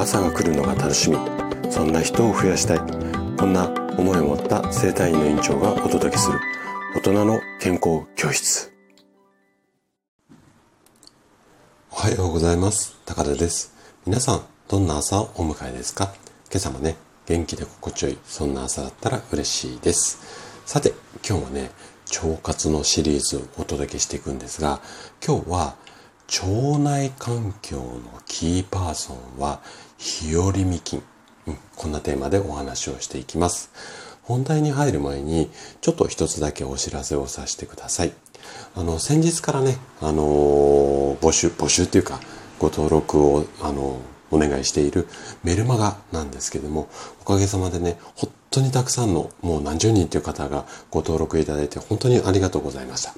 朝が来るのが楽しみ。そんな人を増やしたい。こんな思いを持った生体院の院長がお届けする。大人の健康教室。おはようございます。高田です。皆さんどんな朝をお迎えですか？今朝もね元気で心地よいそんな朝だったら嬉しいです。さて今日はね腸活のシリーズをお届けしていくんですが今日は腸内環境のキーパーソンは日和見菌、うん、こんなテーマでお話をしていきます。本題に入る前にちょっと一つだけお知らせをさせてください。あの先日からね、あのー、募集募集っていうかご登録を、あのーお願いしているメルマガなんですけども、おかげさまでね、本当にたくさんの、もう何十人という方がご登録いただいて本当にありがとうございました。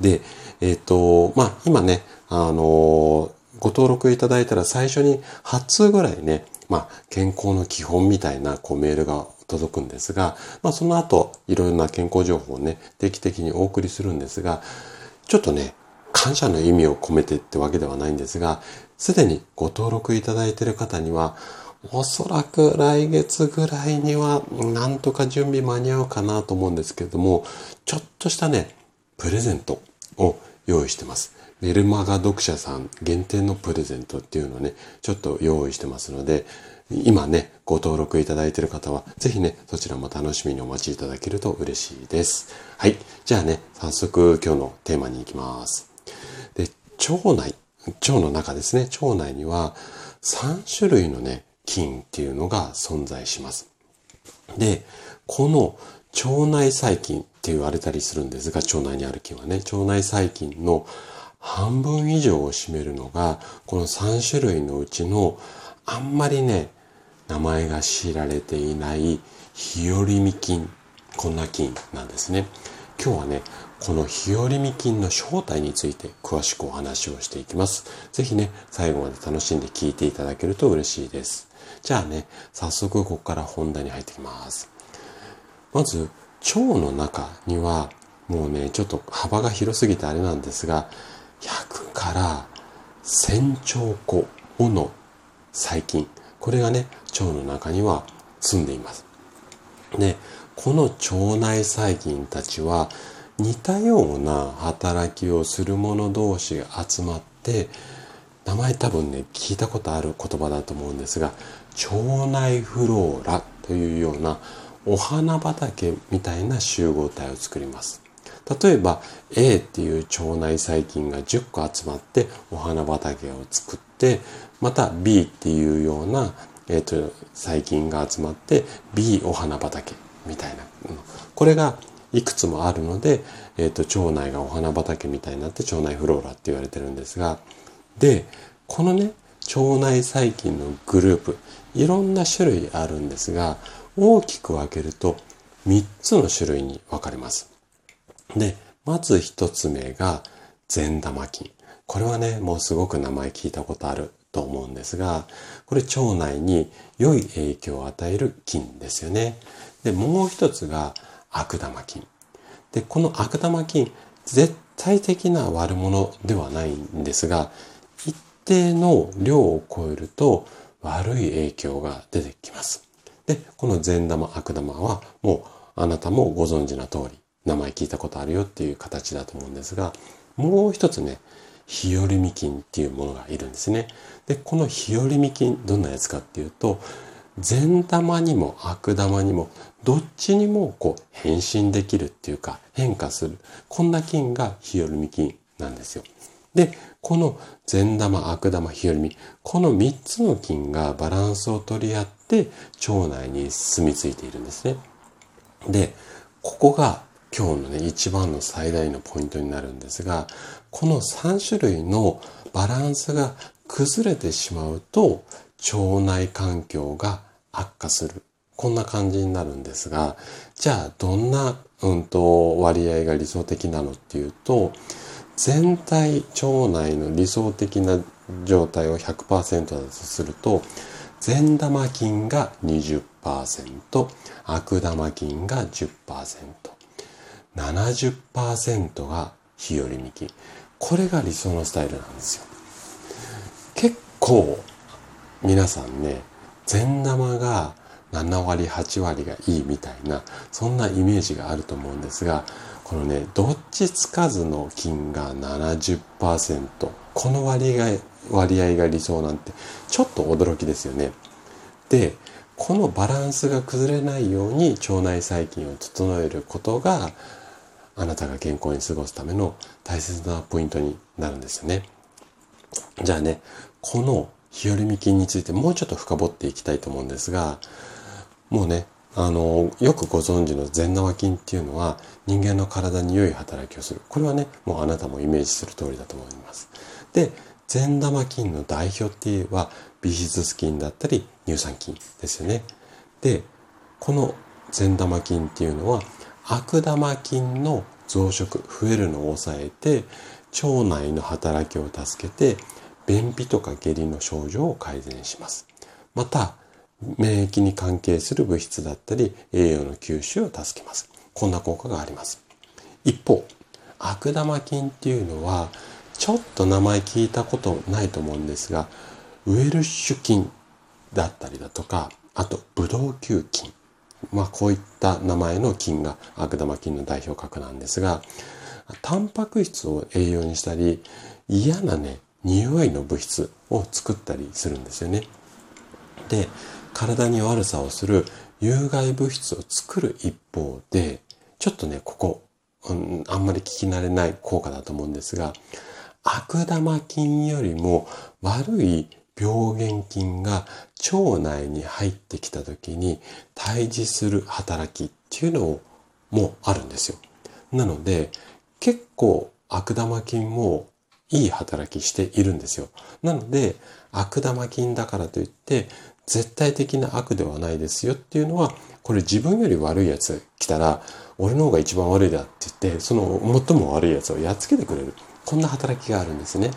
で、えっ、ー、と、まあ、今ね、あの、ご登録いただいたら最初に8通ぐらいね、まあ、健康の基本みたいなこうメールが届くんですが、まあ、その後、いろいろな健康情報をね、定期的にお送りするんですが、ちょっとね、感謝の意味を込めてってわけではないんですが、すでにご登録いただいている方には、おそらく来月ぐらいには、なんとか準備間に合うかなと思うんですけれども、ちょっとしたね、プレゼントを用意してます。メルマガ読者さん限定のプレゼントっていうのをね、ちょっと用意してますので、今ね、ご登録いただいている方は、ぜひね、そちらも楽しみにお待ちいただけると嬉しいです。はい。じゃあね、早速今日のテーマに行きます。で、腸内、腸の中ですね、腸内には3種類のね、菌っていうのが存在します。で、この腸内細菌って言われたりするんですが、腸内にある菌はね、腸内細菌の半分以上を占めるのが、この3種類のうちの、あんまりね、名前が知られていない日和見菌、こんな菌なんですね。今日はね、この日和見菌の正体について詳しくお話をしていきます。ぜひね、最後まで楽しんで聞いていただけると嬉しいです。じゃあね、早速ここから本題に入ってきます。まず、腸の中には、もうね、ちょっと幅が広すぎてあれなんですが、100から1000兆個もの細菌、これがね、腸の中には住んでいます。で、この腸内細菌たちは似たような働きをする者同士が集まって名前多分ね聞いたことある言葉だと思うんですが腸内フローラというようなお花畑みたいな集合体を作ります例えば A っていう腸内細菌が10個集まってお花畑を作ってまた B っていうような、えーと、細菌が集まって B お花畑みたいなこれがいくつもあるので、えーと、腸内がお花畑みたいになって腸内フローラって言われてるんですがでこのね腸内細菌のグループいろんな種類あるんですが大きく分けると3つの種類に分かれます。で、まず1つ目が善玉菌。これはね、もうすごく名前聞いたことあると思うんですが、これ腸内に良い影響を与える菌ですよね。で、もう一つが悪玉菌。で、この悪玉菌、絶対的な悪者ではないんですが、一定の量を超えると悪い影響が出てきます。で、この善玉、悪玉はもうあなたもご存知な通り、名前聞いたことあるよっていう形だと思うんですが、もう一つね、日和見菌っていうものがいるんですね。で、この日和見菌、どんなやつかっていうと、善玉にも悪玉にも、どっちにもこう変身できるっていうか変化する。こんな菌が日和見菌なんですよ。で、この善玉、悪玉、日和見、この3つの菌がバランスを取り合って腸内に住み着いているんですね。で、ここが今日のね、一番の最大のポイントになるんですが、この3種類のバランスが崩れてしまうと、腸内環境が悪化する。こんな感じになるんですが、じゃあどんな、うんと、割合が理想的なのっていうと、全体腸内の理想的な状態を100%だとすると善玉菌が20%悪玉菌が10% 70%が日和見菌これが理想のスタイルなんですよ。結構皆さんね、善玉が7割、8割がいいみたいな、そんなイメージがあると思うんですが、このね、どっちつかずの金が70%、この割合割合が理想なんて、ちょっと驚きですよね。で、このバランスが崩れないように腸内細菌を整えることが、あなたが健康に過ごすための大切なポイントになるんですよね。じゃあね、この日和見菌についてもうちょっと深掘っていきたいと思うんですが、もうね、あの、よくご存知の善玉菌っていうのは人間の体に良い働きをする。これはね、もうあなたもイメージする通りだと思います。で、善玉菌の代表って言えば、ビフィズス菌だったり乳酸菌ですよね。で、この善玉菌っていうのは悪玉菌の増殖、増えるのを抑えて、腸内の働きを助けて、便秘とか下痢の症状を改善します。また、免疫に関係する物質だったり、栄養の吸収を助けます。こんな効果があります。一方、悪玉菌っていうのは、ちょっと名前聞いたことないと思うんですが、ウエルシュ菌だったりだとか、あと、ブドウ球菌。まあ、こういった名前の菌が悪玉菌の代表格なんですが、タンパク質を栄養にしたり、嫌なね、匂いの物質を作ったりするんですよね。で、体に悪さをする有害物質を作る一方で、ちょっとね、ここ、うん、あんまり聞き慣れない効果だと思うんですが、悪玉菌よりも悪い病原菌が腸内に入ってきた時に対峙する働きっていうのもあるんですよ。なので結構悪玉菌もいい働きしているんですよ。なので悪玉菌だからといって絶対的な悪ではないですよっていうのはこれ自分より悪いやつ来たら俺の方が一番悪いだって言ってその最も悪いやつをやっつけてくれる。こんな働きがあるんですね。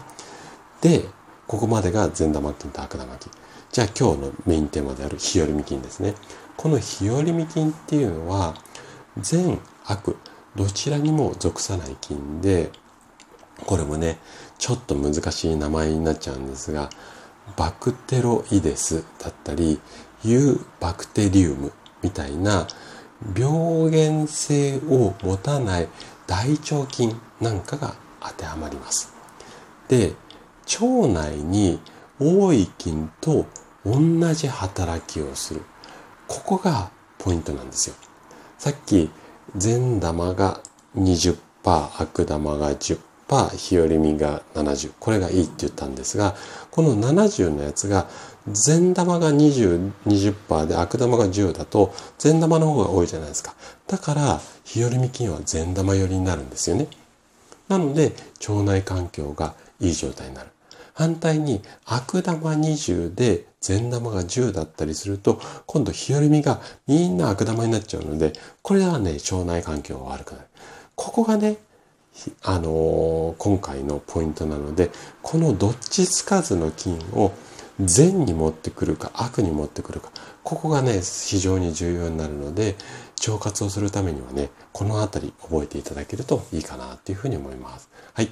で、ここまでが善玉菌と悪玉菌。じゃあ今日のメインテーマである日和見菌ですね。この日和見菌っていうのは、善悪、どちらにも属さない菌で、これもね、ちょっと難しい名前になっちゃうんですが、バクテロイデスだったり、ユーバクテリウムみたいな病原性を持たない大腸菌なんかが当てはまります。で、腸内に多い菌と同じ働きをする。ここがポイントなんですよ。さっき善玉が20%、悪玉が10%、日和見が70。これがいいって言ったんですが、この70のやつが善玉が20、20%で悪玉が10だと善玉の方が多いじゃないですか。だから、日和見菌は善玉寄りになるんですよね。なので、腸内環境がいい状態になる。反対に悪玉20で善玉が10だったりすると、今度日和見がみんな悪玉になっちゃうので、これはね、腸内環境が悪くなる。ここがね、あのー、今回のポイントなので、このどっちつかずの菌を善に持ってくるか悪に持ってくるか、ここがね、非常に重要になるので、腸活をするためにはね、このあたり覚えていただけるといいかなっていうふうに思います。はい。